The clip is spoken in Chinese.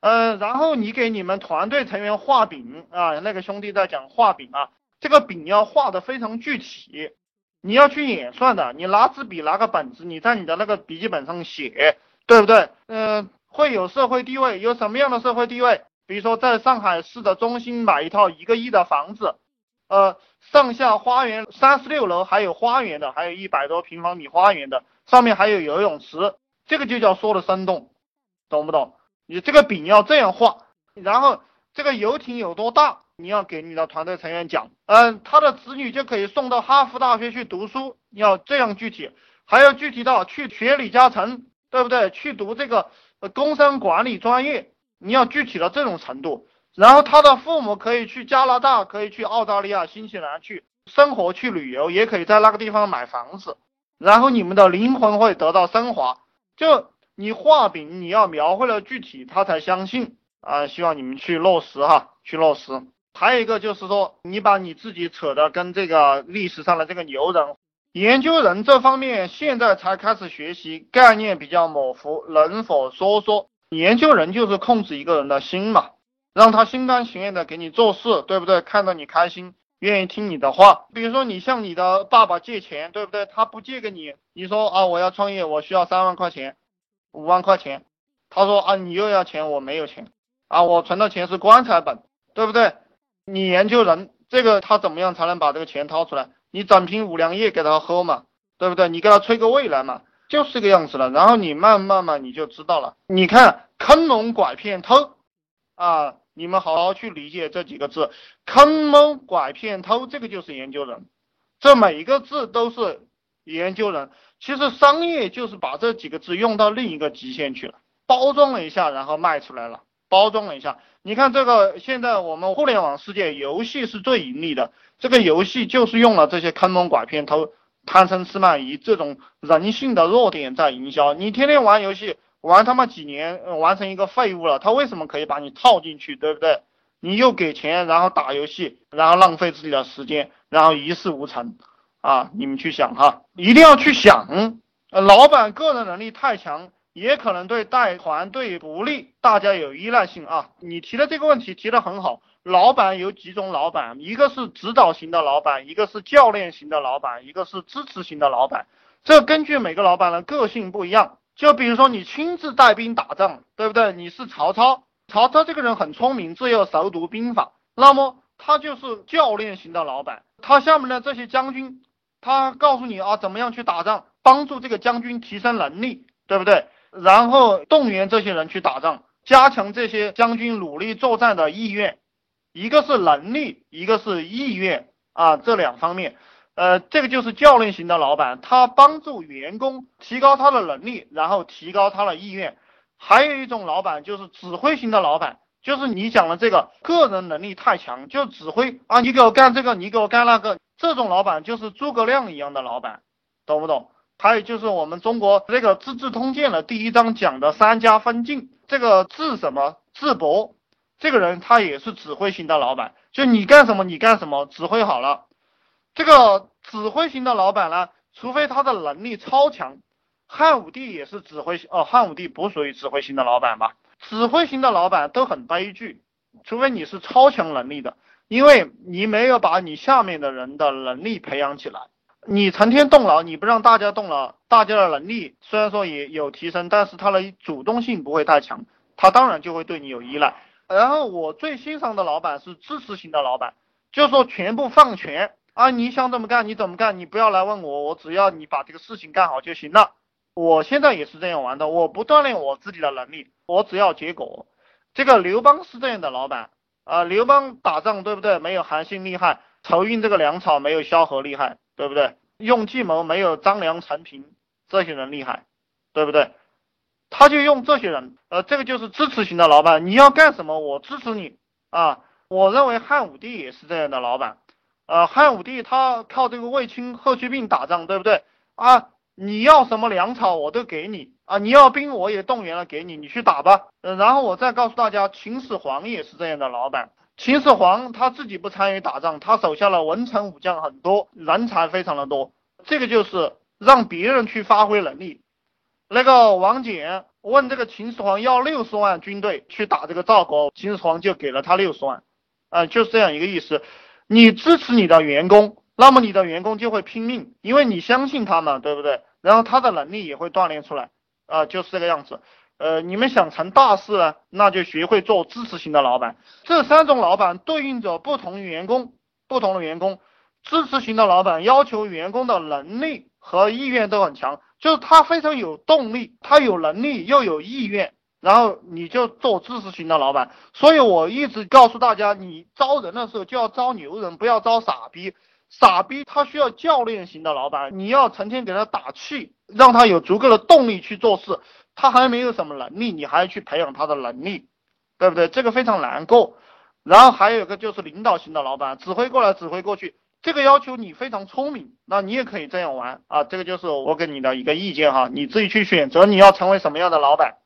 呃，然后你给你们团队成员画饼啊，那个兄弟在讲画饼啊，这个饼要画的非常具体，你要去演算的，你拿支笔拿个本子，你在你的那个笔记本上写，对不对？嗯，会有社会地位，有什么样的社会地位？比如说在上海市的中心买一套一个亿的房子，呃，上下花园三十六楼还有花园的，还有一百多平方米花园的，上面还有游泳池，这个就叫说的生动，懂不懂？你这个饼要这样画，然后这个游艇有多大，你要给你的团队成员讲，嗯，他的子女就可以送到哈佛大学去读书，要这样具体，还要具体到去学李嘉诚，对不对？去读这个工商管理专业。你要具体到这种程度，然后他的父母可以去加拿大，可以去澳大利亚、新西兰去生活、去旅游，也可以在那个地方买房子，然后你们的灵魂会得到升华。就你画饼，你要描绘了具体，他才相信啊。希望你们去落实哈，去落实。还有一个就是说，你把你自己扯的跟这个历史上的这个牛人、研究人这方面，现在才开始学习，概念比较模糊，能否说说？研究人就是控制一个人的心嘛，让他心甘情愿的给你做事，对不对？看到你开心，愿意听你的话。比如说你向你的爸爸借钱，对不对？他不借给你，你说啊，我要创业，我需要三万块钱，五万块钱。他说啊，你又要钱，我没有钱啊，我存的钱是棺材本，对不对？你研究人这个他怎么样才能把这个钱掏出来？你整瓶五粮液给他喝嘛，对不对？你给他吹个未来嘛。就是这个样子了，然后你慢慢慢你就知道了。你看坑蒙拐骗偷啊，你们好好去理解这几个字，坑蒙拐骗偷，这个就是研究人，这每一个字都是研究人。其实商业就是把这几个字用到另一个极限去了，包装了一下，然后卖出来了，包装了一下。你看这个现在我们互联网世界，游戏是最盈利的，这个游戏就是用了这些坑蒙拐骗偷。贪嗔痴慢疑这种人性的弱点在营销，你天天玩游戏玩他妈几年，完成一个废物了，他为什么可以把你套进去，对不对？你又给钱，然后打游戏，然后浪费自己的时间，然后一事无成啊！你们去想哈，一定要去想，呃老板个人能力太强，也可能对带团队不利，大家有依赖性啊！你提的这个问题提得很好。老板有几种老板，一个是指导型的老板，一个是教练型的老板，一个是支持型的老板。这根据每个老板的个性不一样。就比如说你亲自带兵打仗，对不对？你是曹操，曹操这个人很聪明，自幼熟读兵法，那么他就是教练型的老板。他下面的这些将军，他告诉你啊，怎么样去打仗，帮助这个将军提升能力，对不对？然后动员这些人去打仗，加强这些将军努力作战的意愿。一个是能力，一个是意愿啊，这两方面，呃，这个就是教练型的老板，他帮助员工提高他的能力，然后提高他的意愿。还有一种老板就是指挥型的老板，就是你讲的这个个人能力太强，就指挥啊，你给我干这个，你给我干那个，这种老板就是诸葛亮一样的老板，懂不懂？还有就是我们中国这个《资治通鉴》的第一章讲的三家分晋，这个智什么？智伯。这个人他也是指挥型的老板，就你干什么你干什么，指挥好了。这个指挥型的老板呢，除非他的能力超强，汉武帝也是指挥哦，汉武帝不属于指挥型的老板吧？指挥型的老板都很悲剧，除非你是超强能力的，因为你没有把你下面的人的能力培养起来，你成天动脑，你不让大家动脑，大家的能力虽然说也有提升，但是他的主动性不会太强，他当然就会对你有依赖。然后我最欣赏的老板是支持型的老板，就说全部放权啊，你想怎么干你怎么干，你不要来问我，我只要你把这个事情干好就行了。我现在也是这样玩的，我不锻炼我自己的能力，我只要结果。这个刘邦是这样的老板啊，刘邦打仗对不对？没有韩信厉害，筹运这个粮草没有萧何厉害，对不对？用计谋没有张良、陈平这些人厉害，对不对？他就用这些人，呃，这个就是支持型的老板。你要干什么，我支持你啊！我认为汉武帝也是这样的老板，呃，汉武帝他靠这个卫青、霍去病打仗，对不对啊？你要什么粮草我都给你啊！你要兵我也动员了给你，你去打吧。呃，然后我再告诉大家，秦始皇也是这样的老板。秦始皇他自己不参与打仗，他手下的文臣武将很多，人才非常的多。这个就是让别人去发挥能力。那个王翦问这个秦始皇要六十万军队去打这个赵国，秦始皇就给了他六十万，啊，就是这样一个意思。你支持你的员工，那么你的员工就会拼命，因为你相信他嘛，对不对？然后他的能力也会锻炼出来，啊，就是这个样子。呃，你们想成大事呢，那就学会做支持型的老板。这三种老板对应着不同员工，不同的员工。支持型的老板要求员工的能力和意愿都很强，就是他非常有动力，他有能力又有意愿，然后你就做支持型的老板。所以我一直告诉大家，你招人的时候就要招牛人，不要招傻逼。傻逼他需要教练型的老板，你要成天给他打气，让他有足够的动力去做事。他还没有什么能力，你还要去培养他的能力，对不对？这个非常难过。然后还有一个就是领导型的老板，指挥过来，指挥过去。这个要求你非常聪明，那你也可以这样玩啊。这个就是我给你的一个意见哈，你自己去选择你要成为什么样的老板。